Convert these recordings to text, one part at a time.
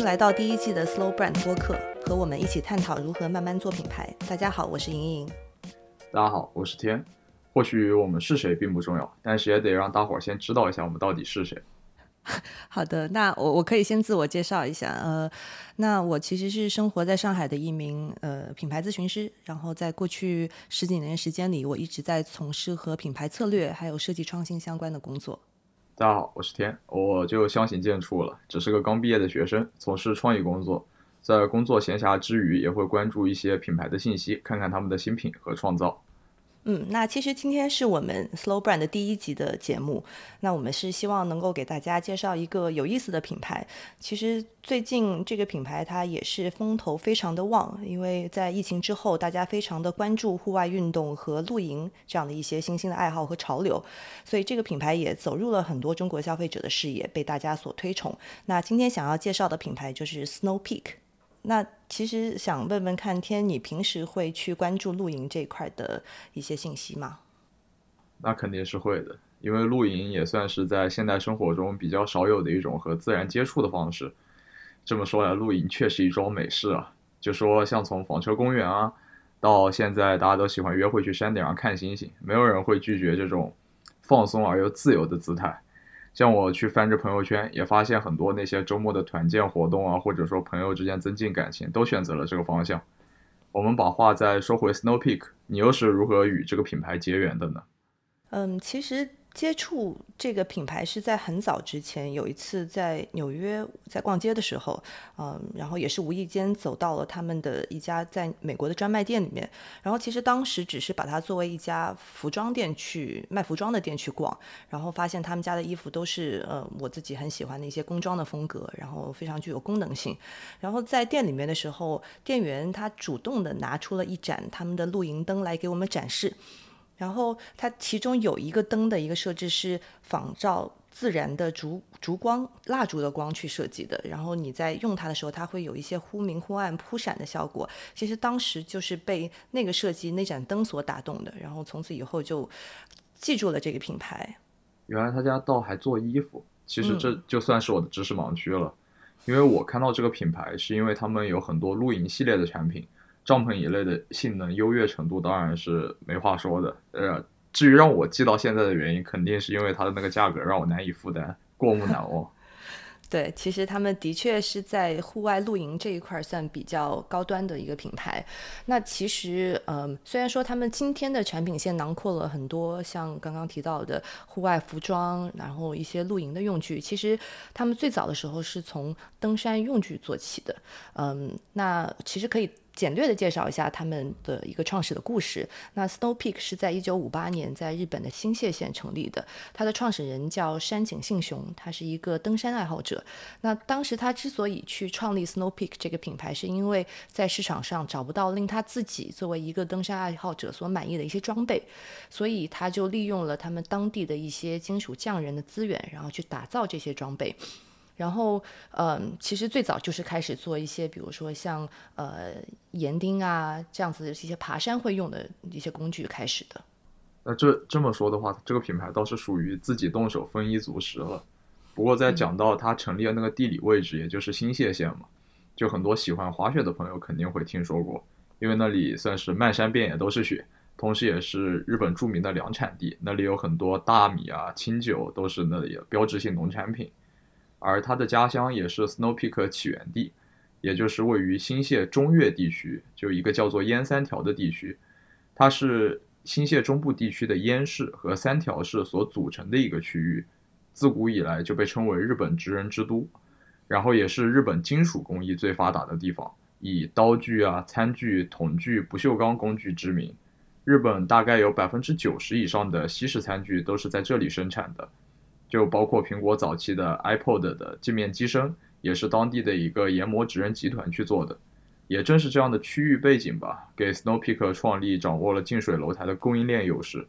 迎来到第一季的 Slow Brand 播客，和我们一起探讨如何慢慢做品牌。大家好，我是莹莹。大家好，我是天。或许我们是谁并不重要，但是也得让大伙儿先知道一下我们到底是谁。好的，那我我可以先自我介绍一下。呃，那我其实是生活在上海的一名呃品牌咨询师，然后在过去十几年时间里，我一直在从事和品牌策略还有设计创新相关的工作。大家好，我是天，我就相形见绌了，只是个刚毕业的学生，从事创意工作，在工作闲暇之余，也会关注一些品牌的信息，看看他们的新品和创造。嗯，那其实今天是我们 Slow Brand 的第一集的节目。那我们是希望能够给大家介绍一个有意思的品牌。其实最近这个品牌它也是风头非常的旺，因为在疫情之后，大家非常的关注户外运动和露营这样的一些新兴的爱好和潮流，所以这个品牌也走入了很多中国消费者的视野，被大家所推崇。那今天想要介绍的品牌就是 Snow Peak。那其实想问问看天，你平时会去关注露营这一块的一些信息吗？那肯定是会的，因为露营也算是在现代生活中比较少有的一种和自然接触的方式。这么说来，露营确实一桩美事啊！就说像从房车公园啊，到现在大家都喜欢约会去山顶上看星星，没有人会拒绝这种放松而又自由的姿态。像我去翻着朋友圈，也发现很多那些周末的团建活动啊，或者说朋友之间增进感情，都选择了这个方向。我们把话再说回 Snow Peak，你又是如何与这个品牌结缘的呢？嗯，其实。接触这个品牌是在很早之前，有一次在纽约在逛街的时候，嗯，然后也是无意间走到了他们的一家在美国的专卖店里面，然后其实当时只是把它作为一家服装店去卖服装的店去逛，然后发现他们家的衣服都是呃我自己很喜欢的一些工装的风格，然后非常具有功能性，然后在店里面的时候，店员他主动的拿出了一盏他们的露营灯来给我们展示。然后它其中有一个灯的一个设置是仿照自然的烛烛光、蜡烛的光去设计的。然后你在用它的时候，它会有一些忽明忽暗、扑闪的效果。其实当时就是被那个设计、那盏灯所打动的。然后从此以后就记住了这个品牌。原来他家倒还做衣服，其实这就算是我的知识盲区了。因为我看到这个品牌，是因为他们有很多露营系列的产品。帐篷一类的性能优越程度当然是没话说的，呃，至于让我记到现在的原因，肯定是因为它的那个价格让我难以负担，过目难忘。对，其实他们的确是在户外露营这一块算比较高端的一个品牌。那其实，嗯，虽然说他们今天的产品线囊括了很多像刚刚提到的户外服装，然后一些露营的用具，其实他们最早的时候是从登山用具做起的。嗯，那其实可以。简略的介绍一下他们的一个创始的故事。那 Snow Peak 是在一九五八年在日本的新泻县成立的，它的创始人叫山井信雄，他是一个登山爱好者。那当时他之所以去创立 Snow Peak 这个品牌，是因为在市场上找不到令他自己作为一个登山爱好者所满意的一些装备，所以他就利用了他们当地的一些金属匠人的资源，然后去打造这些装备。然后，嗯，其实最早就是开始做一些，比如说像呃岩钉啊这样子的一些爬山会用的一些工具开始的。那这这么说的话，这个品牌倒是属于自己动手丰衣足食了。不过在讲到它成立的那个地理位置，也就是新泻县嘛，就很多喜欢滑雪的朋友肯定会听说过，因为那里算是漫山遍野都是雪，同时也是日本著名的粮产地，那里有很多大米啊、清酒都是那里标志性农产品。而他的家乡也是 Snow Peak 起源地，也就是位于新泻中越地区，就一个叫做燕三条的地区。它是新泻中部地区的燕市和三条市所组成的一个区域，自古以来就被称为日本职人之都，然后也是日本金属工艺最发达的地方，以刀具啊、餐具、桶具、不锈钢工具知名。日本大概有百分之九十以上的西式餐具都是在这里生产的。就包括苹果早期的 iPod 的镜面机身，也是当地的一个研磨职人集团去做的。也正是这样的区域背景吧，给 Snow Peak 创立掌握了近水楼台的供应链优势。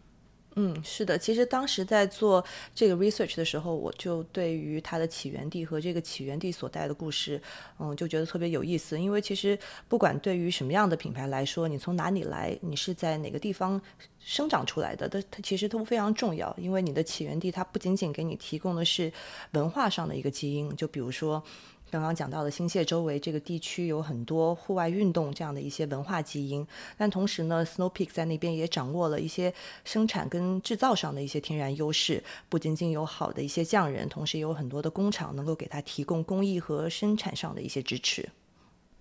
嗯，是的，其实当时在做这个 research 的时候，我就对于它的起源地和这个起源地所带的故事，嗯，就觉得特别有意思。因为其实不管对于什么样的品牌来说，你从哪里来，你是在哪个地方生长出来的，它它其实都非常重要。因为你的起源地，它不仅仅给你提供的是文化上的一个基因，就比如说。刚刚讲到的新泻周围这个地区有很多户外运动这样的一些文化基因，但同时呢，Snow Peak 在那边也掌握了一些生产跟制造上的一些天然优势，不仅仅有好的一些匠人，同时也有很多的工厂能够给他提供工艺和生产上的一些支持。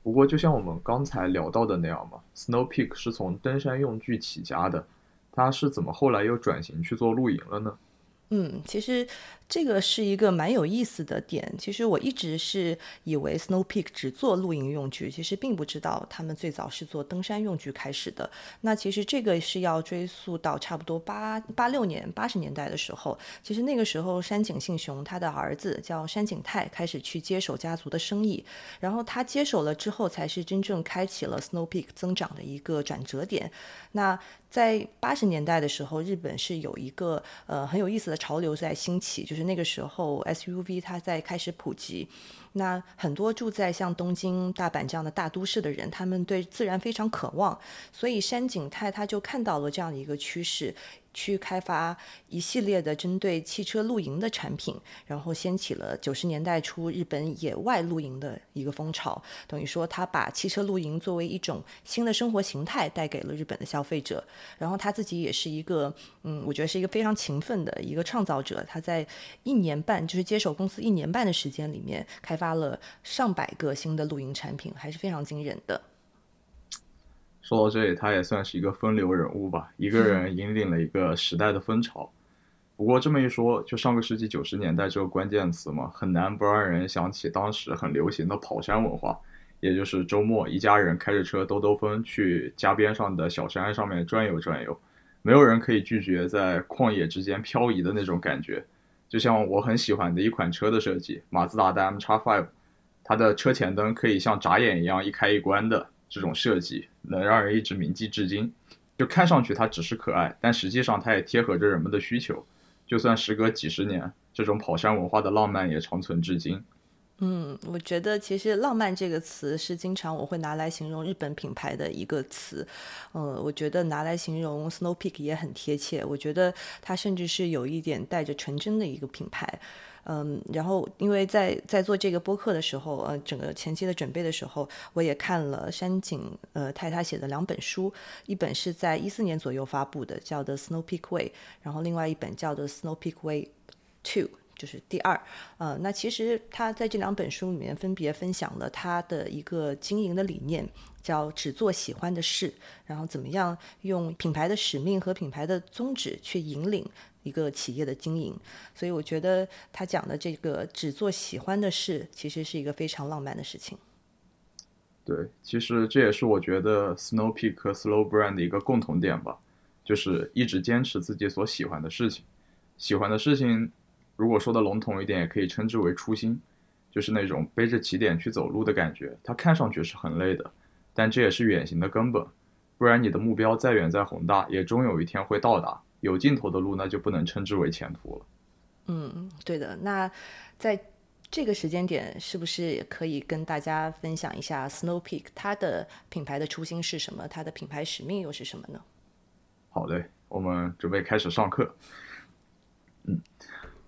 不过，就像我们刚才聊到的那样嘛，Snow Peak 是从登山用具起家的，它是怎么后来又转型去做露营了呢？嗯，其实。这个是一个蛮有意思的点。其实我一直是以为 Snow Peak 只做露营用具，其实并不知道他们最早是做登山用具开始的。那其实这个是要追溯到差不多八八六年、八十年代的时候。其实那个时候，山井信雄他的儿子叫山井泰开始去接手家族的生意，然后他接手了之后，才是真正开启了 Snow Peak 增长的一个转折点。那在八十年代的时候，日本是有一个呃很有意思的潮流在兴起，就是那个时候 SUV 它在开始普及。那很多住在像东京、大阪这样的大都市的人，他们对自然非常渴望，所以山景泰他就看到了这样的一个趋势。去开发一系列的针对汽车露营的产品，然后掀起了九十年代初日本野外露营的一个风潮。等于说，他把汽车露营作为一种新的生活形态带给了日本的消费者。然后他自己也是一个，嗯，我觉得是一个非常勤奋的一个创造者。他在一年半，就是接手公司一年半的时间里面，开发了上百个新的露营产品，还是非常惊人的。说到这里，他也算是一个风流人物吧，一个人引领了一个时代的风潮。不过这么一说，就上个世纪九十年代这个关键词嘛，很难不让人想起当时很流行的跑山文化，也就是周末一家人开着车兜兜风去家边上的小山上面转悠转悠，没有人可以拒绝在旷野之间漂移的那种感觉。就像我很喜欢的一款车的设计，马自达的 MX-5，它的车前灯可以像眨眼一样一开一关的。这种设计能让人一直铭记至今，就看上去它只是可爱，但实际上它也贴合着人们的需求。就算时隔几十年，这种跑山文化的浪漫也长存至今。嗯，我觉得其实“浪漫”这个词是经常我会拿来形容日本品牌的一个词。呃，我觉得拿来形容 Snow Peak 也很贴切。我觉得它甚至是有一点带着纯真的一个品牌。嗯，然后因为在在做这个播客的时候，呃，整个前期的准备的时候，我也看了山井呃太太写的两本书，一本是在一四年左右发布的，叫《The Snow Peak Way》，然后另外一本叫《The Snow Peak Way Two》，就是第二。呃，那其实他在这两本书里面分别分享了他的一个经营的理念，叫只做喜欢的事，然后怎么样用品牌的使命和品牌的宗旨去引领。一个企业的经营，所以我觉得他讲的这个只做喜欢的事，其实是一个非常浪漫的事情。对，其实这也是我觉得 Snow Peak 和 Slow Brand 的一个共同点吧，就是一直坚持自己所喜欢的事情。喜欢的事情，如果说的笼统一点，也可以称之为初心，就是那种背着起点去走路的感觉。它看上去是很累的，但这也是远行的根本。不然你的目标再远再宏大，也终有一天会到达。有尽头的路，那就不能称之为前途了。嗯，对的。那在这个时间点，是不是也可以跟大家分享一下 Snow Peak 它的品牌的初心是什么？它的品牌使命又是什么呢？好的，我们准备开始上课。嗯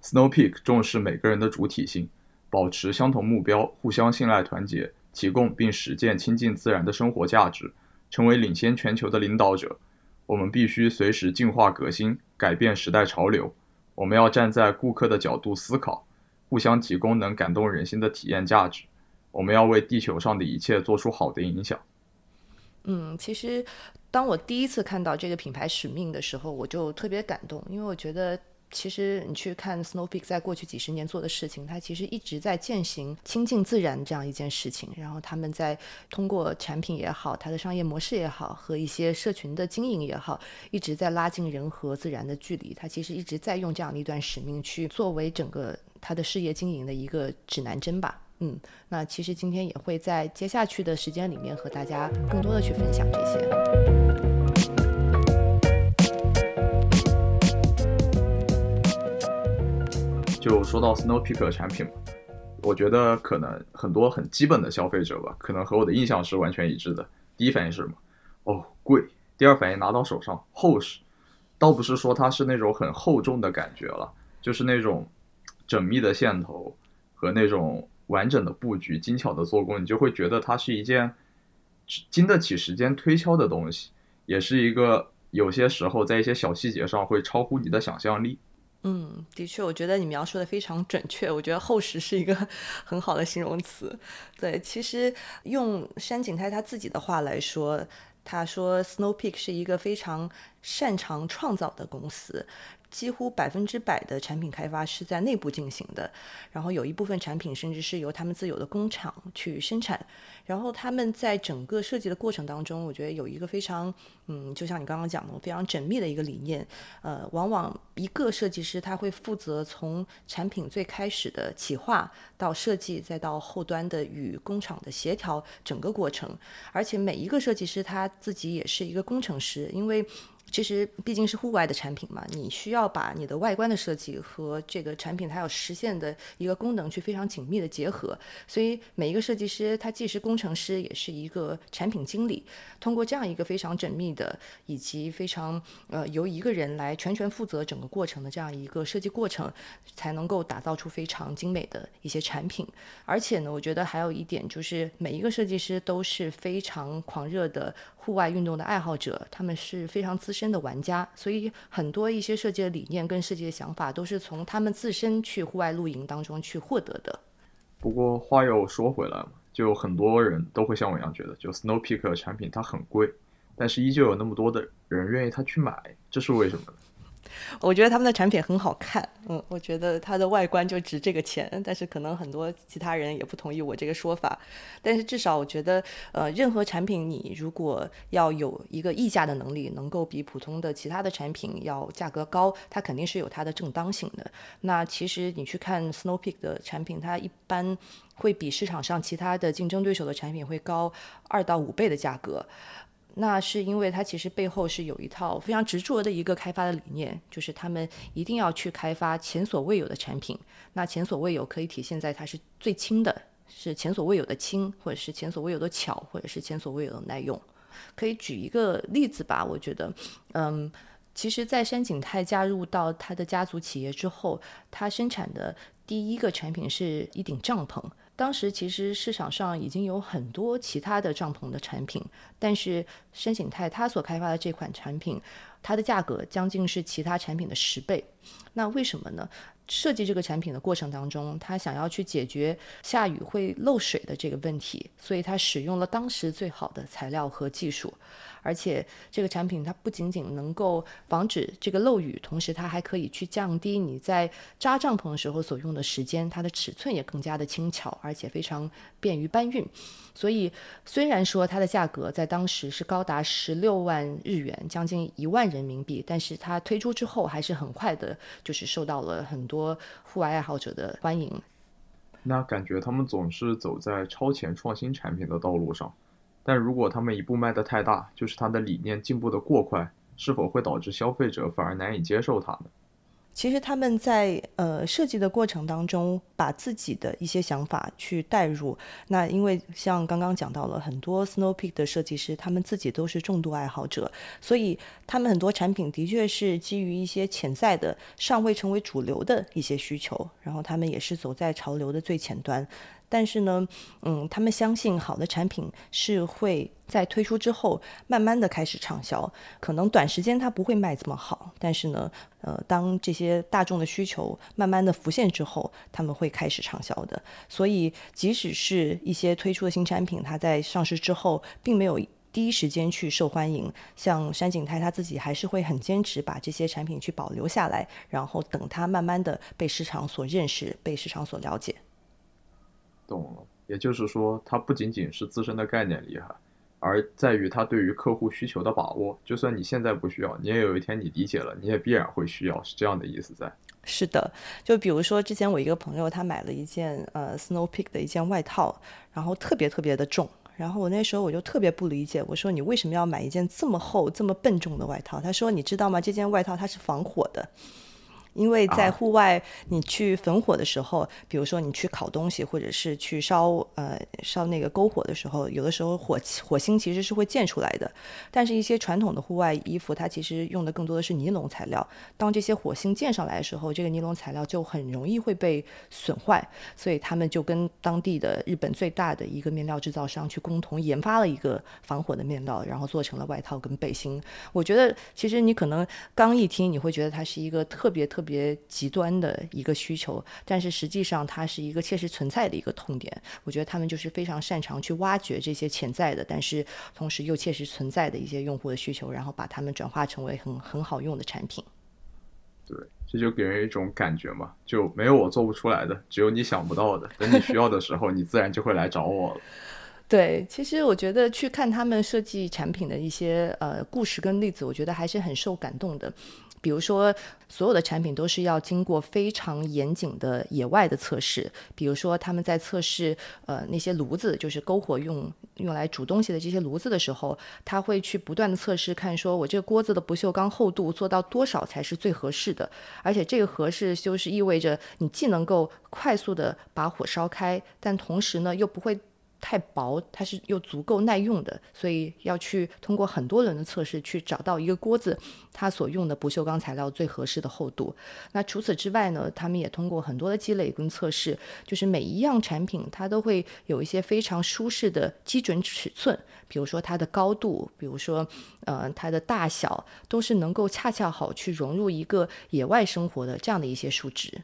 ，Snow Peak 重视每个人的主体性，保持相同目标，互相信赖团结，提供并实践亲近自然的生活价值，成为领先全球的领导者。我们必须随时进化革新，改变时代潮流。我们要站在顾客的角度思考，互相提供能感动人心的体验价值。我们要为地球上的一切做出好的影响。嗯，其实当我第一次看到这个品牌使命的时候，我就特别感动，因为我觉得。其实你去看 Snow Peak 在过去几十年做的事情，它其实一直在践行亲近自然这样一件事情。然后他们在通过产品也好，它的商业模式也好，和一些社群的经营也好，一直在拉近人和自然的距离。它其实一直在用这样的一段使命去作为整个它的事业经营的一个指南针吧。嗯，那其实今天也会在接下去的时间里面和大家更多的去分享这些。就说到 Snow Peak 的产品嘛，我觉得可能很多很基本的消费者吧，可能和我的印象是完全一致的。第一反应是什么？哦，贵。第二反应拿到手上厚实，倒不是说它是那种很厚重的感觉了，就是那种缜密的线头和那种完整的布局、精巧的做工，你就会觉得它是一件经得起时间推敲的东西，也是一个有些时候在一些小细节上会超乎你的想象力。嗯，的确，我觉得你描述的非常准确。我觉得厚实是一个 很好的形容词。对，其实用山景泰他自己的话来说，他说 Snow Peak 是一个非常擅长创造的公司。几乎百分之百的产品开发是在内部进行的，然后有一部分产品甚至是由他们自有的工厂去生产。然后他们在整个设计的过程当中，我觉得有一个非常，嗯，就像你刚刚讲的，非常缜密的一个理念。呃，往往一个设计师他会负责从产品最开始的企划到设计，再到后端的与工厂的协调整个过程。而且每一个设计师他自己也是一个工程师，因为。其实毕竟是户外的产品嘛，你需要把你的外观的设计和这个产品它要实现的一个功能去非常紧密的结合。所以每一个设计师他既是工程师，也是一个产品经理。通过这样一个非常缜密的以及非常呃由一个人来全权负责整个过程的这样一个设计过程，才能够打造出非常精美的一些产品。而且呢，我觉得还有一点就是每一个设计师都是非常狂热的户外运动的爱好者，他们是非常自资深。的玩家，所以很多一些设计的理念跟设计的想法都是从他们自身去户外露营当中去获得的。不过话又说回来嘛，就很多人都会像我一样觉得，就 Snow Peak 的产品它很贵，但是依旧有那么多的人愿意他去买，这是为什么呢？我觉得他们的产品很好看，嗯，我觉得它的外观就值这个钱，但是可能很多其他人也不同意我这个说法。但是至少我觉得，呃，任何产品你如果要有一个溢价的能力，能够比普通的其他的产品要价格高，它肯定是有它的正当性的。那其实你去看 Snow Peak 的产品，它一般会比市场上其他的竞争对手的产品会高二到五倍的价格。那是因为它其实背后是有一套非常执着的一个开发的理念，就是他们一定要去开发前所未有的产品。那前所未有可以体现在它是最轻的，是前所未有的轻，或者是前所未有的巧，或者是前所未有的耐用。可以举一个例子吧，我觉得，嗯，其实，在山景泰加入到他的家族企业之后，他生产的第一个产品是一顶帐篷。当时其实市场上已经有很多其他的帐篷的产品，但是申景泰他所开发的这款产品，它的价格将近是其他产品的十倍。那为什么呢？设计这个产品的过程当中，他想要去解决下雨会漏水的这个问题，所以他使用了当时最好的材料和技术。而且这个产品它不仅仅能够防止这个漏雨，同时它还可以去降低你在扎帐篷的时候所用的时间，它的尺寸也更加的轻巧，而且非常便于搬运。所以虽然说它的价格在当时是高达十六万日元，将近一万人民币，但是它推出之后还是很快的，就是受到了很多户外爱好者的欢迎。那感觉他们总是走在超前创新产品的道路上。但如果他们一步迈得太大，就是他的理念进步的过快，是否会导致消费者反而难以接受它呢？其实他们在呃设计的过程当中，把自己的一些想法去带入。那因为像刚刚讲到了很多 Snow Peak 的设计师，他们自己都是重度爱好者，所以他们很多产品的确是基于一些潜在的、尚未成为主流的一些需求，然后他们也是走在潮流的最前端。但是呢，嗯，他们相信好的产品是会在推出之后慢慢的开始畅销，可能短时间它不会卖这么好，但是呢，呃，当这些大众的需求慢慢的浮现之后，他们会开始畅销的。所以，即使是一些推出的新产品，它在上市之后并没有第一时间去受欢迎，像山景泰他自己还是会很坚持把这些产品去保留下来，然后等它慢慢的被市场所认识，被市场所了解。懂了，也就是说，它不仅仅是自身的概念厉害，而在于他对于客户需求的把握。就算你现在不需要，你也有一天你理解了，你也必然会需要，是这样的意思在。是的，就比如说之前我一个朋友，他买了一件呃 Snow Peak 的一件外套，然后特别特别的重，然后我那时候我就特别不理解，我说你为什么要买一件这么厚、这么笨重的外套？他说你知道吗？这件外套它是防火的。因为在户外，你去焚火的时候，比如说你去烤东西，或者是去烧呃烧那个篝火的时候，有的时候火火星其实是会溅出来的。但是，一些传统的户外衣服，它其实用的更多的是尼龙材料。当这些火星溅上来的时候，这个尼龙材料就很容易会被损坏。所以，他们就跟当地的日本最大的一个面料制造商去共同研发了一个防火的面料，然后做成了外套跟背心。我觉得，其实你可能刚一听，你会觉得它是一个特别特。特别极端的一个需求，但是实际上它是一个切实存在的一个痛点。我觉得他们就是非常擅长去挖掘这些潜在的，但是同时又切实存在的一些用户的需求，然后把它们转化成为很很好用的产品。对，这就给人一种感觉嘛，就没有我做不出来的，只有你想不到的。等你需要的时候，你自然就会来找我了。对，其实我觉得去看他们设计产品的一些呃故事跟例子，我觉得还是很受感动的。比如说，所有的产品都是要经过非常严谨的野外的测试。比如说，他们在测试呃那些炉子，就是篝火用用来煮东西的这些炉子的时候，他会去不断的测试，看说我这个锅子的不锈钢厚度做到多少才是最合适的。而且这个合适就是意味着你既能够快速的把火烧开，但同时呢又不会。太薄，它是又足够耐用的，所以要去通过很多轮的测试去找到一个锅子它所用的不锈钢材料最合适的厚度。那除此之外呢，他们也通过很多的积累跟测试，就是每一样产品它都会有一些非常舒适的基准尺寸，比如说它的高度，比如说呃它的大小，都是能够恰恰好去融入一个野外生活的这样的一些数值。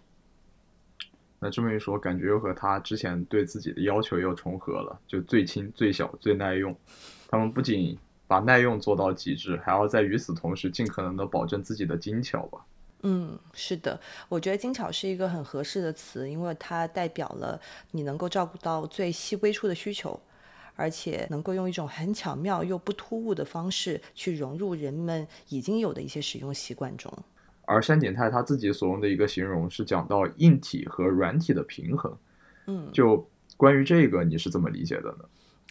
那这么一说，感觉又和他之前对自己的要求又重合了，就最轻、最小、最耐用。他们不仅把耐用做到极致，还要在与此同时尽可能的保证自己的精巧吧。嗯，是的，我觉得精巧是一个很合适的词，因为它代表了你能够照顾到最细微处的需求，而且能够用一种很巧妙又不突兀的方式去融入人们已经有的一些使用习惯中。而山井泰他自己所用的一个形容是讲到硬体和软体的平衡，嗯，就关于这个你是怎么理解的呢？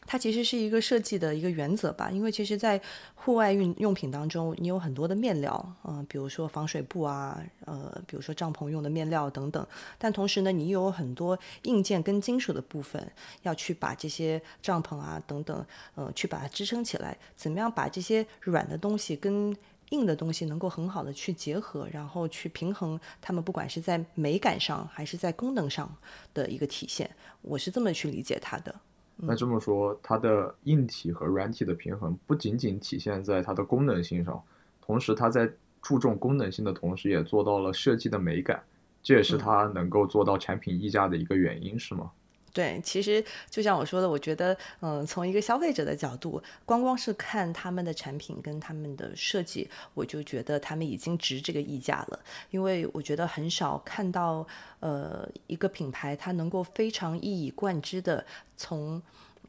它其实是一个设计的一个原则吧，因为其实，在户外运用品当中，你有很多的面料，嗯，比如说防水布啊，呃，比如说帐篷用的面料等等，但同时呢，你有很多硬件跟金属的部分要去把这些帐篷啊等等，呃，去把它支撑起来，怎么样把这些软的东西跟硬的东西能够很好的去结合，然后去平衡它们，不管是在美感上还是在功能上的一个体现，我是这么去理解它的。那这么说，它的硬体和软体的平衡不仅仅体现在它的功能性上，同时它在注重功能性的同时，也做到了设计的美感，这也是它能够做到产品溢价的一个原因，是吗？对，其实就像我说的，我觉得，嗯，从一个消费者的角度，光光是看他们的产品跟他们的设计，我就觉得他们已经值这个溢价了。因为我觉得很少看到，呃，一个品牌它能够非常一以贯之的从，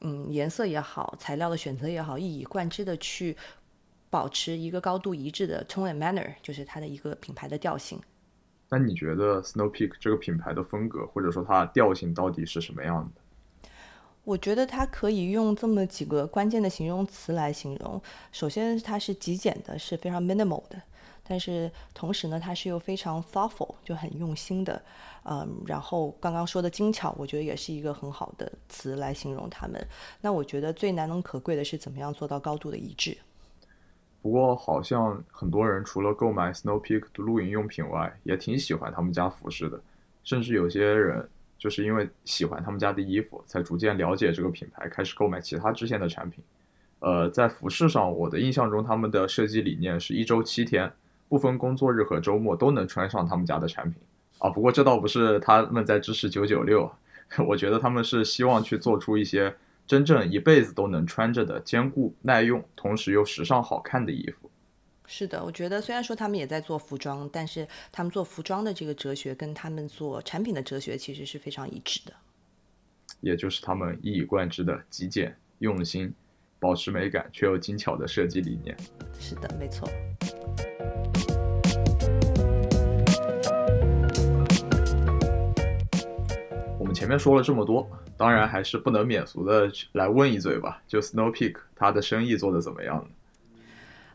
嗯，颜色也好，材料的选择也好，一以贯之的去保持一个高度一致的 tone manner，就是它的一个品牌的调性。那你觉得 Snow Peak 这个品牌的风格，或者说它的调性到底是什么样的？我觉得它可以用这么几个关键的形容词来形容。首先，它是极简的，是非常 minimal 的；但是同时呢，它是又非常 thoughtful，就很用心的。嗯，然后刚刚说的精巧，我觉得也是一个很好的词来形容它们。那我觉得最难能可贵的是怎么样做到高度的一致。不过，好像很多人除了购买 Snow Peak 的露营用品外，也挺喜欢他们家服饰的。甚至有些人就是因为喜欢他们家的衣服，才逐渐了解这个品牌，开始购买其他支线的产品。呃，在服饰上，我的印象中，他们的设计理念是一周七天，不分工作日和周末都能穿上他们家的产品。啊，不过这倒不是他们在支持九九六，我觉得他们是希望去做出一些。真正一辈子都能穿着的坚固耐用，同时又时尚好看的衣服。是的，我觉得虽然说他们也在做服装，但是他们做服装的这个哲学跟他们做产品的哲学其实是非常一致的。也就是他们一以贯之的极简、用心、保持美感却又精巧的设计理念。是的，没错。前面说了这么多，当然还是不能免俗的来问一嘴吧，就 Snow Peak 它的生意做得怎么样呢？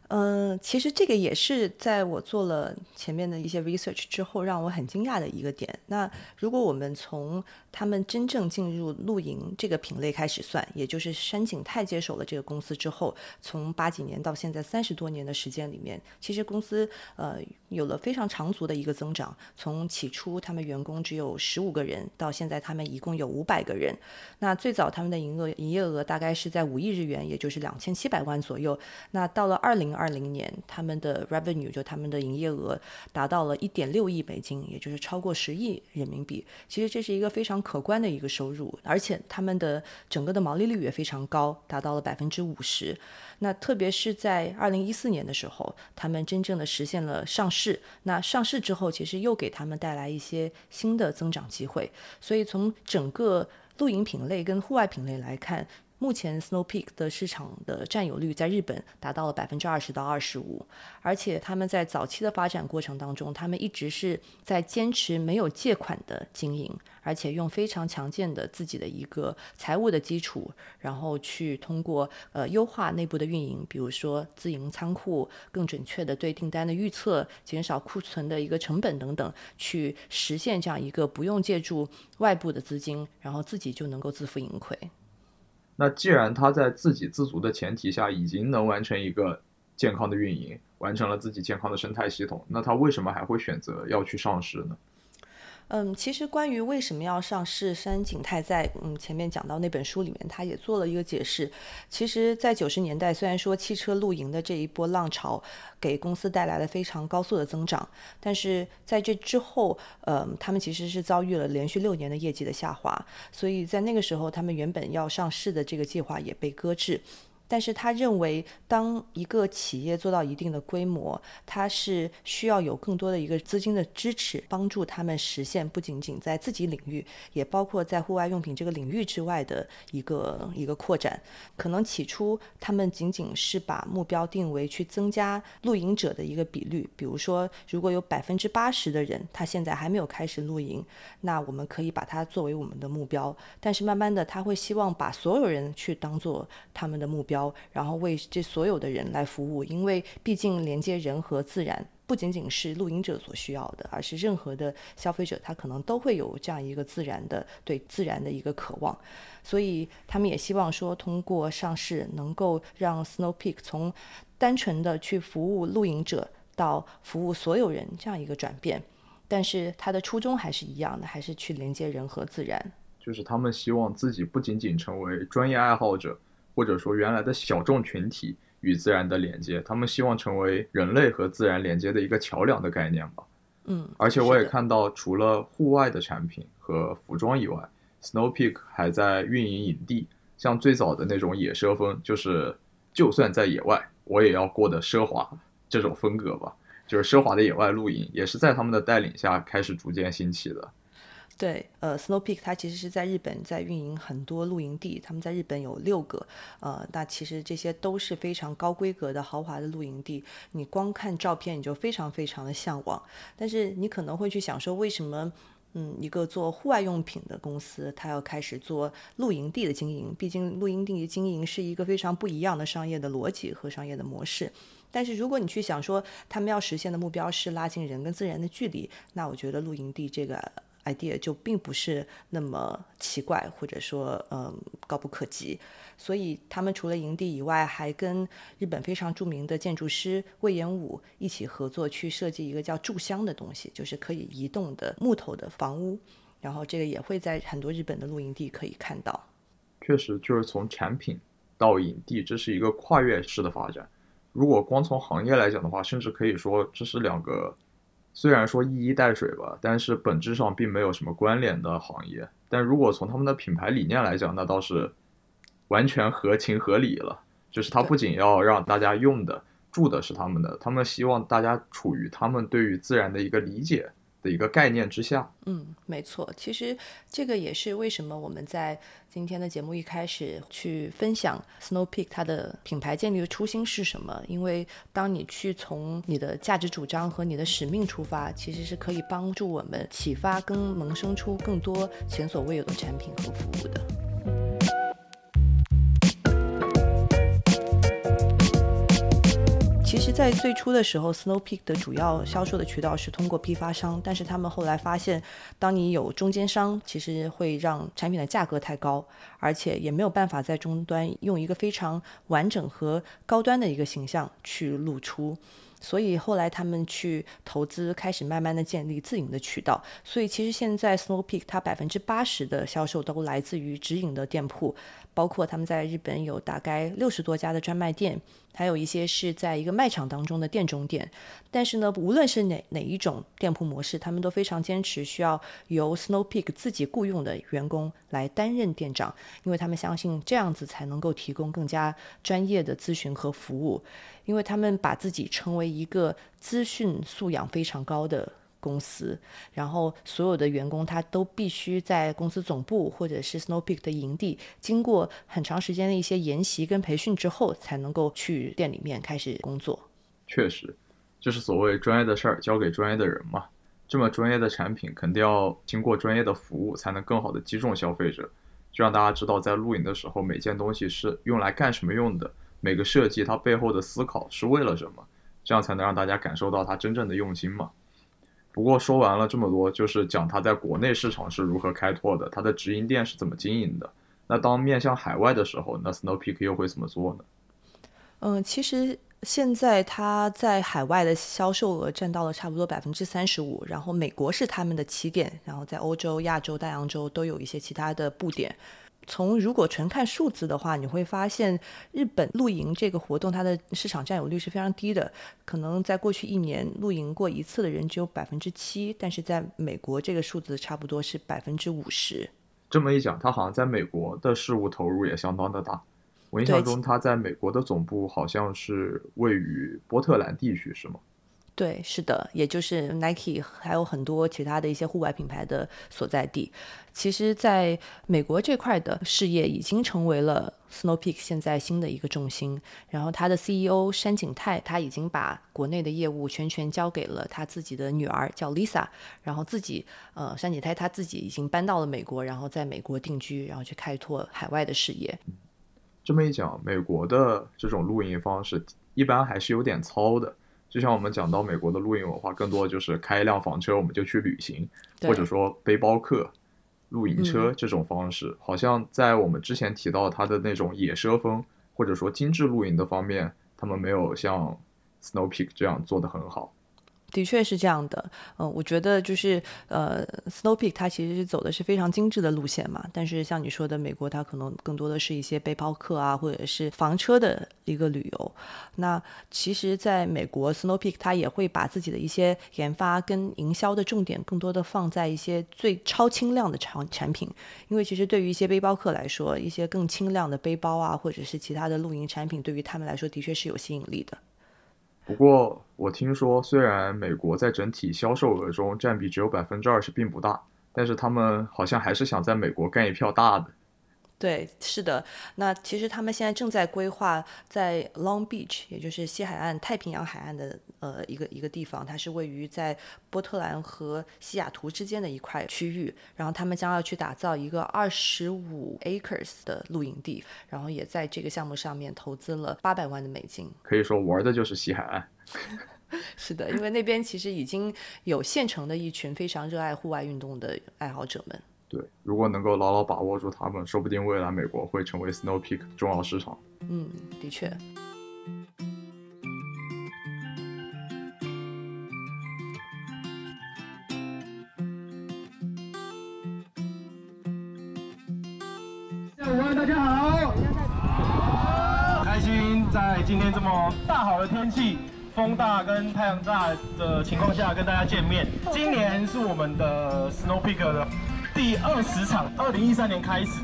嗯，其实这个也是在我做了前面的一些 research 之后，让我很惊讶的一个点。那如果我们从他们真正进入露营这个品类开始算，也就是山景泰接手了这个公司之后，从八几年到现在三十多年的时间里面，其实公司呃有了非常长足的一个增长。从起初他们员工只有十五个人，到现在他们一共有五百个人。那最早他们的营额营业额大概是在五亿日元，也就是两千七百万左右。那到了二零二零年，他们的 revenue 就他们的营业额达到了一点六亿美金，也就是超过十亿人民币。其实这是一个非常可观的一个收入，而且他们的整个的毛利率也非常高，达到了百分之五十。那特别是在二零一四年的时候，他们真正的实现了上市。那上市之后，其实又给他们带来一些新的增长机会。所以从整个露营品类跟户外品类来看，目前 Snow Peak 的市场的占有率在日本达到了百分之二十到二十五，而且他们在早期的发展过程当中，他们一直是在坚持没有借款的经营，而且用非常强健的自己的一个财务的基础，然后去通过呃优化内部的运营，比如说自营仓库、更准确的对订单的预测、减少库存的一个成本等等，去实现这样一个不用借助外部的资金，然后自己就能够自负盈亏。那既然他在自给自足的前提下已经能完成一个健康的运营，完成了自己健康的生态系统，那他为什么还会选择要去上市呢？嗯，其实关于为什么要上市，山景泰在嗯前面讲到那本书里面，他也做了一个解释。其实，在九十年代，虽然说汽车露营的这一波浪潮给公司带来了非常高速的增长，但是在这之后，呃，他们其实是遭遇了连续六年的业绩的下滑，所以在那个时候，他们原本要上市的这个计划也被搁置。但是他认为，当一个企业做到一定的规模，它是需要有更多的一个资金的支持，帮助他们实现不仅仅在自己领域，也包括在户外用品这个领域之外的一个一个扩展。可能起初他们仅仅是把目标定为去增加露营者的一个比率，比如说，如果有百分之八十的人他现在还没有开始露营，那我们可以把它作为我们的目标。但是慢慢的，他会希望把所有人去当做他们的目标。然后为这所有的人来服务，因为毕竟连接人和自然不仅仅是露营者所需要的，而是任何的消费者他可能都会有这样一个自然的对自然的一个渴望，所以他们也希望说通过上市能够让 Snow Peak 从单纯的去服务露营者到服务所有人这样一个转变，但是他的初衷还是一样的，还是去连接人和自然，就是他们希望自己不仅仅成为专业爱好者。或者说原来的小众群体与自然的连接，他们希望成为人类和自然连接的一个桥梁的概念吧。嗯，而且我也看到，除了户外的产品和服装以外，Snow Peak 还在运营营地，像最早的那种野奢风，就是就算在野外，我也要过得奢华这种风格吧，就是奢华的野外露营，也是在他们的带领下开始逐渐兴起的。对，呃，Snow Peak 它其实是在日本在运营很多露营地，他们在日本有六个，呃，那其实这些都是非常高规格的豪华的露营地，你光看照片你就非常非常的向往，但是你可能会去想说，为什么，嗯，一个做户外用品的公司，它要开始做露营地的经营？毕竟露营地经营是一个非常不一样的商业的逻辑和商业的模式。但是如果你去想说，他们要实现的目标是拉近人跟自然的距离，那我觉得露营地这个。Idea 就并不是那么奇怪，或者说嗯高不可及，所以他们除了营地以外，还跟日本非常著名的建筑师魏延武一起合作，去设计一个叫柱箱的东西，就是可以移动的木头的房屋。然后这个也会在很多日本的露营地可以看到。确实，就是从产品到营地，这是一个跨越式的发展。如果光从行业来讲的话，甚至可以说这是两个。虽然说一衣带水吧，但是本质上并没有什么关联的行业。但如果从他们的品牌理念来讲，那倒是完全合情合理了。就是他不仅要让大家用的、住的是他们的，他们希望大家处于他们对于自然的一个理解的一个概念之下。嗯，没错，其实这个也是为什么我们在今天的节目一开始去分享 Snow Peak 它的品牌建立的初心是什么？因为当你去从你的价值主张和你的使命出发，其实是可以帮助我们启发跟萌生出更多前所未有的产品和服务的。其实，在最初的时候，Snow Peak 的主要销售的渠道是通过批发商，但是他们后来发现，当你有中间商，其实会让产品的价格太高，而且也没有办法在终端用一个非常完整和高端的一个形象去露出。所以后来他们去投资，开始慢慢的建立自营的渠道。所以其实现在 Snow Peak 它百分之八十的销售都来自于直营的店铺，包括他们在日本有大概六十多家的专卖店，还有一些是在一个卖场当中的店中店。但是呢，无论是哪哪一种店铺模式，他们都非常坚持需要由 Snow Peak 自己雇佣的员工来担任店长，因为他们相信这样子才能够提供更加专业的咨询和服务。因为他们把自己称为一个资讯素养非常高的公司，然后所有的员工他都必须在公司总部或者是 Snow Peak 的营地，经过很长时间的一些研习跟培训之后，才能够去店里面开始工作。确实，就是所谓专业的事儿交给专业的人嘛。这么专业的产品，肯定要经过专业的服务，才能更好的击中消费者，就让大家知道在露营的时候，每件东西是用来干什么用的。每个设计它背后的思考是为了什么？这样才能让大家感受到它真正的用心嘛。不过说完了这么多，就是讲它在国内市场是如何开拓的，它的直营店是怎么经营的。那当面向海外的时候，那 Snow Peak 又会怎么做呢？嗯，其实现在它在海外的销售额占到了差不多百分之三十五，然后美国是他们的起点，然后在欧洲、亚洲、大洋洲都有一些其他的布点。从如果纯看数字的话，你会发现日本露营这个活动它的市场占有率是非常低的，可能在过去一年露营过一次的人只有百分之七，但是在美国这个数字差不多是百分之五十。这么一讲，他好像在美国的事务投入也相当的大。我印象中他在美国的总部好像是位于波特兰地区，是吗？对，是的，也就是 Nike 还有很多其他的一些户外品牌的所在地。其实，在美国这块的事业已经成为了 Snow Peak 现在新的一个重心。然后，他的 CEO 山井泰他已经把国内的业务全权交给了他自己的女儿叫 Lisa。然后自己，呃，山井泰他自己已经搬到了美国，然后在美国定居，然后去开拓海外的事业。这么一讲，美国的这种露营方式一般还是有点糙的。就像我们讲到美国的露营文化，更多就是开一辆房车我们就去旅行，或者说背包客、露营车这种方式，好像在我们之前提到它的那种野奢风或者说精致露营的方面，他们没有像 Snow Peak 这样做得很好。的确是这样的，嗯，我觉得就是呃，Snow Peak 它其实是走的是非常精致的路线嘛，但是像你说的，美国它可能更多的是一些背包客啊，或者是房车的一个旅游。那其实，在美国，Snow Peak 它也会把自己的一些研发跟营销的重点更多的放在一些最超轻量的产产品，因为其实对于一些背包客来说，一些更轻量的背包啊，或者是其他的露营产品，对于他们来说的确是有吸引力的。不过，我听说，虽然美国在整体销售额中占比只有百分之二十，并不大，但是他们好像还是想在美国干一票大的。对，是的。那其实他们现在正在规划在 Long Beach，也就是西海岸太平洋海岸的呃一个一个地方，它是位于在波特兰和西雅图之间的一块区域。然后他们将要去打造一个二十五 acres 的露营地，然后也在这个项目上面投资了八百万的美金。可以说玩的就是西海岸。是的，因为那边其实已经有现成的一群非常热爱户外运动的爱好者们。对，如果能够牢牢把握住他们，说不定未来美国会成为 Snow Peak 重要市场。嗯，的确。下午好，大家好。开心在今天这么大好的天气，风大跟太阳大的情况下跟大家见面。今年是我们的 Snow Peak 的。第二十场，二零一三年开始，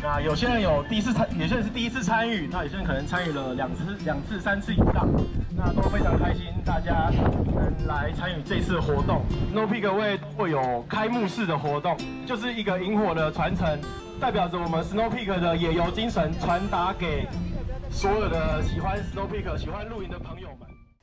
那有些人有第一次参，有些人是第一次参与，那有些人可能参与了两次、两次、三次以上，那都非常开心，大家能来参与这次活动。Snow Peak 会会有开幕式的活动，就是一个萤火的传承，代表着我们 Snow Peak 的野游精神，传达给所有的喜欢 Snow Peak、喜欢露营的朋友。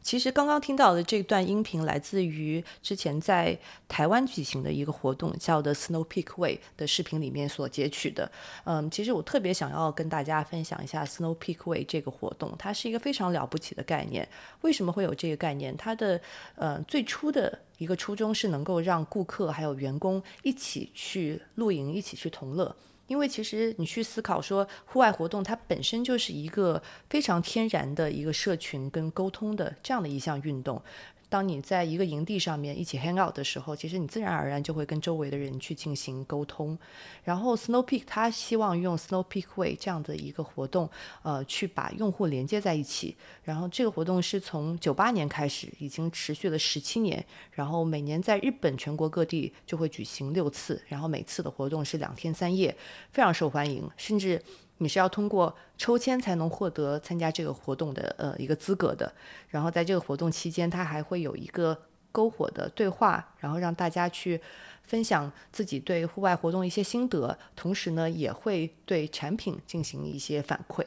其实刚刚听到的这段音频来自于之前在台湾举行的一个活动，叫的 Snow Peak Way 的视频里面所截取的。嗯，其实我特别想要跟大家分享一下 Snow Peak Way 这个活动，它是一个非常了不起的概念。为什么会有这个概念？它的呃最初的一个初衷是能够让顾客还有员工一起去露营，一起去同乐。因为其实你去思考说，户外活动它本身就是一个非常天然的一个社群跟沟通的这样的一项运动。当你在一个营地上面一起 hang out 的时候，其实你自然而然就会跟周围的人去进行沟通。然后 Snow Peak 它希望用 Snow Peak Way 这样的一个活动，呃，去把用户连接在一起。然后这个活动是从九八年开始，已经持续了十七年。然后每年在日本全国各地就会举行六次，然后每次的活动是两天三夜，非常受欢迎，甚至。你是要通过抽签才能获得参加这个活动的呃一个资格的，然后在这个活动期间，它还会有一个篝火的对话，然后让大家去分享自己对户外活动一些心得，同时呢也会对产品进行一些反馈。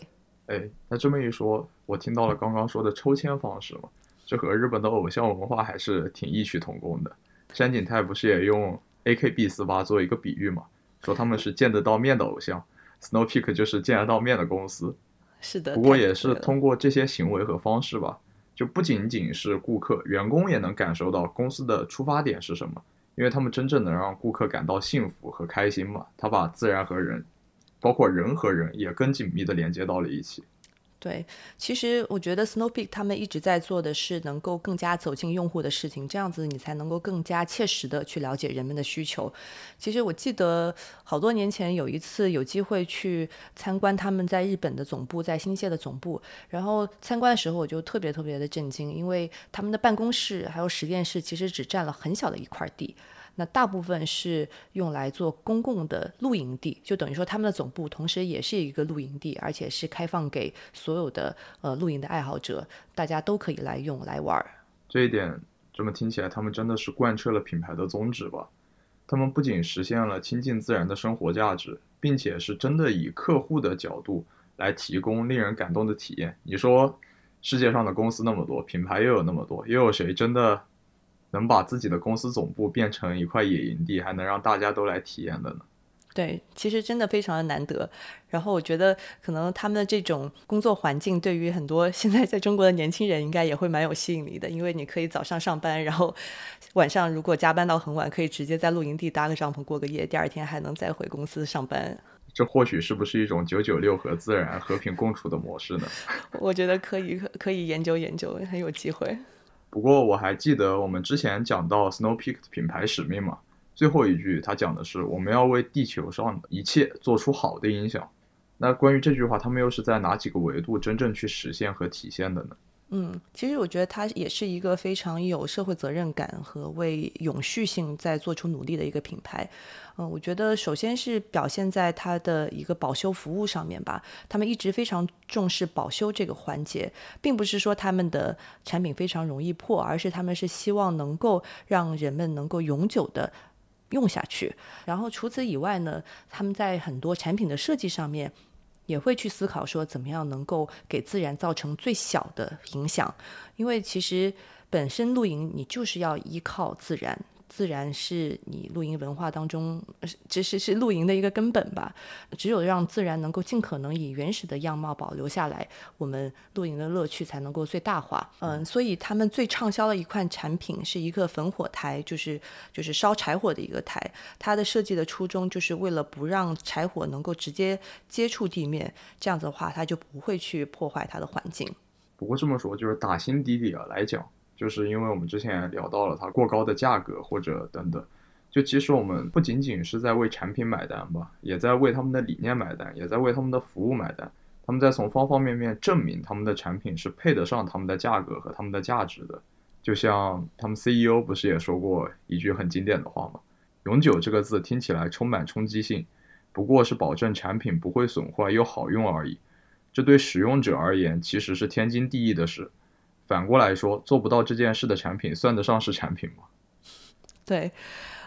哎，那这么一说，我听到了刚刚说的抽签方式嘛，这和日本的偶像文化还是挺异曲同工的。山井泰不是也用 AKB 四八做一个比喻嘛，说他们是见得到面的偶像。Snow Peak 就是见得到面的公司，是的。不过也是通过这些行为和方式吧，就不仅仅是顾客，员工也能感受到公司的出发点是什么，因为他们真正能让顾客感到幸福和开心嘛。他把自然和人，包括人和人也更紧密的连接到了一起。对，其实我觉得 Snow Peak 他们一直在做的是能够更加走进用户的事情，这样子你才能够更加切实的去了解人们的需求。其实我记得好多年前有一次有机会去参观他们在日本的总部，在新泻的总部，然后参观的时候我就特别特别的震惊，因为他们的办公室还有实验室其实只占了很小的一块地。那大部分是用来做公共的露营地，就等于说他们的总部同时也是一个露营地，而且是开放给所有的呃露营的爱好者，大家都可以来用来玩。这一点这么听起来，他们真的是贯彻了品牌的宗旨吧？他们不仅实现了亲近自然的生活价值，并且是真的以客户的角度来提供令人感动的体验。你说世界上的公司那么多，品牌又有那么多，又有谁真的？能把自己的公司总部变成一块野营地，还能让大家都来体验的呢？对，其实真的非常的难得。然后我觉得，可能他们的这种工作环境，对于很多现在在中国的年轻人，应该也会蛮有吸引力的。因为你可以早上上班，然后晚上如果加班到很晚，可以直接在露营地搭个帐篷过个夜，第二天还能再回公司上班。这或许是不是一种九九六和自然和平共处的模式呢？我觉得可以，可可以研究研究，很有机会。不过我还记得我们之前讲到 Snow Peak 的品牌使命嘛，最后一句他讲的是我们要为地球上的一切做出好的影响。那关于这句话，他们又是在哪几个维度真正去实现和体现的呢？嗯，其实我觉得它也是一个非常有社会责任感和为永续性在做出努力的一个品牌。嗯，我觉得首先是表现在它的一个保修服务上面吧，他们一直非常重视保修这个环节，并不是说他们的产品非常容易破，而是他们是希望能够让人们能够永久的用下去。然后除此以外呢，他们在很多产品的设计上面。也会去思考说，怎么样能够给自然造成最小的影响，因为其实本身露营你就是要依靠自然。自然是你露营文化当中，其实是露营的一个根本吧。只有让自然能够尽可能以原始的样貌保留下来，我们露营的乐趣才能够最大化。嗯，所以他们最畅销的一款产品是一个焚火台，就是就是烧柴火的一个台。它的设计的初衷就是为了不让柴火能够直接接触地面，这样子的话，它就不会去破坏它的环境。不过这么说，就是打心底底啊来讲。就是因为我们之前聊到了它过高的价格或者等等，就其实我们不仅仅是在为产品买单吧，也在为他们的理念买单，也在为他们的服务买单。他们在从方方面面证明他们的产品是配得上他们的价格和他们的价值的。就像他们 CEO 不是也说过一句很经典的话吗？永久这个字听起来充满冲击性，不过是保证产品不会损坏又好用而已。这对使用者而言其实是天经地义的事。反过来说，做不到这件事的产品算得上是产品吗？对，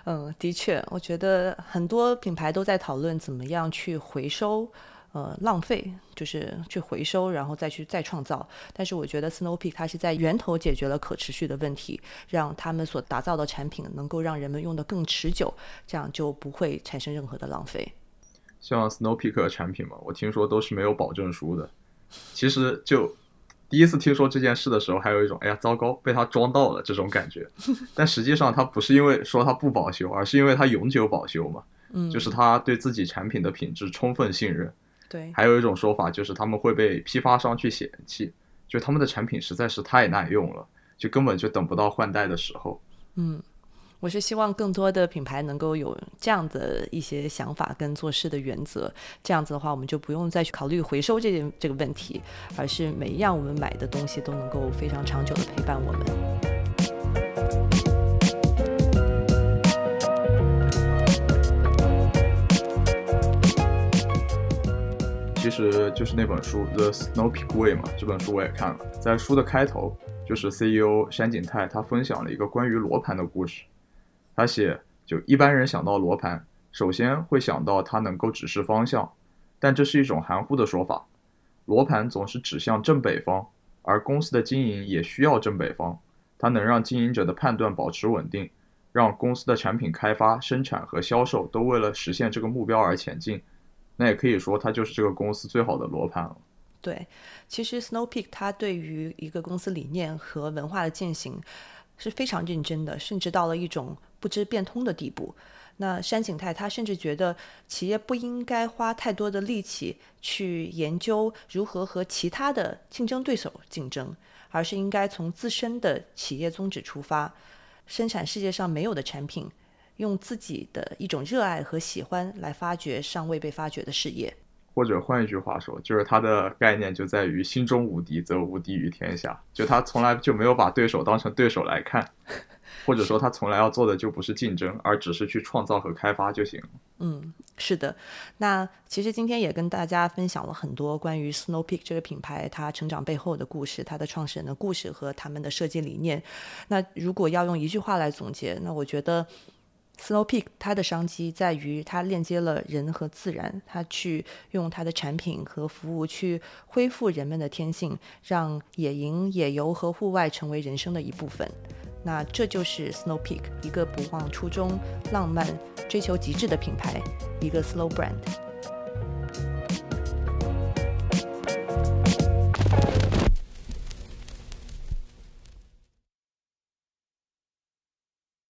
嗯，的确，我觉得很多品牌都在讨论怎么样去回收。呃，浪费就是去回收，然后再去再创造。但是我觉得 Snow Peak 它是在源头解决了可持续的问题，让他们所打造的产品能够让人们用得更持久，这样就不会产生任何的浪费。像 Snow Peak 的产品嘛，我听说都是没有保证书的。其实就第一次听说这件事的时候，还有一种哎呀糟糕被他装到了这种感觉。但实际上它不是因为说它不保修，而是因为它永久保修嘛。嗯，就是他对自己产品的品质充分信任。对，还有一种说法就是他们会被批发商去嫌弃，就他们的产品实在是太耐用了，就根本就等不到换代的时候。嗯，我是希望更多的品牌能够有这样的一些想法跟做事的原则，这样子的话，我们就不用再去考虑回收这件这个问题，而是每一样我们买的东西都能够非常长久的陪伴我们。其实就是那本书《The Snow Peak Way》嘛，这本书我也看了。在书的开头，就是 CEO 山井泰他分享了一个关于罗盘的故事。他写，就一般人想到罗盘，首先会想到它能够指示方向，但这是一种含糊的说法。罗盘总是指向正北方，而公司的经营也需要正北方。它能让经营者的判断保持稳定，让公司的产品开发、生产和销售都为了实现这个目标而前进。那也可以说，它就是这个公司最好的罗盘了。对，其实 Snow Peak 它对于一个公司理念和文化的践行是非常认真的，甚至到了一种不知变通的地步。那山井泰他甚至觉得，企业不应该花太多的力气去研究如何和其他的竞争对手竞争，而是应该从自身的企业宗旨出发，生产世界上没有的产品。用自己的一种热爱和喜欢来发掘尚未被发掘的事业，或者换一句话说，就是他的概念就在于心中无敌则无敌于天下，就他从来就没有把对手当成对手来看，或者说他从来要做的就不是竞争，而只是去创造和开发就行。嗯，是的。那其实今天也跟大家分享了很多关于 Snow Peak 这个品牌它成长背后的故事，它的创始人的故事和他们的设计理念。那如果要用一句话来总结，那我觉得。Snow Peak 它的商机在于它链接了人和自然，它去用它的产品和服务去恢复人们的天性，让野营、野游和户外成为人生的一部分。那这就是 Snow Peak，一个不忘初衷、浪漫、追求极致的品牌，一个 Slow Brand。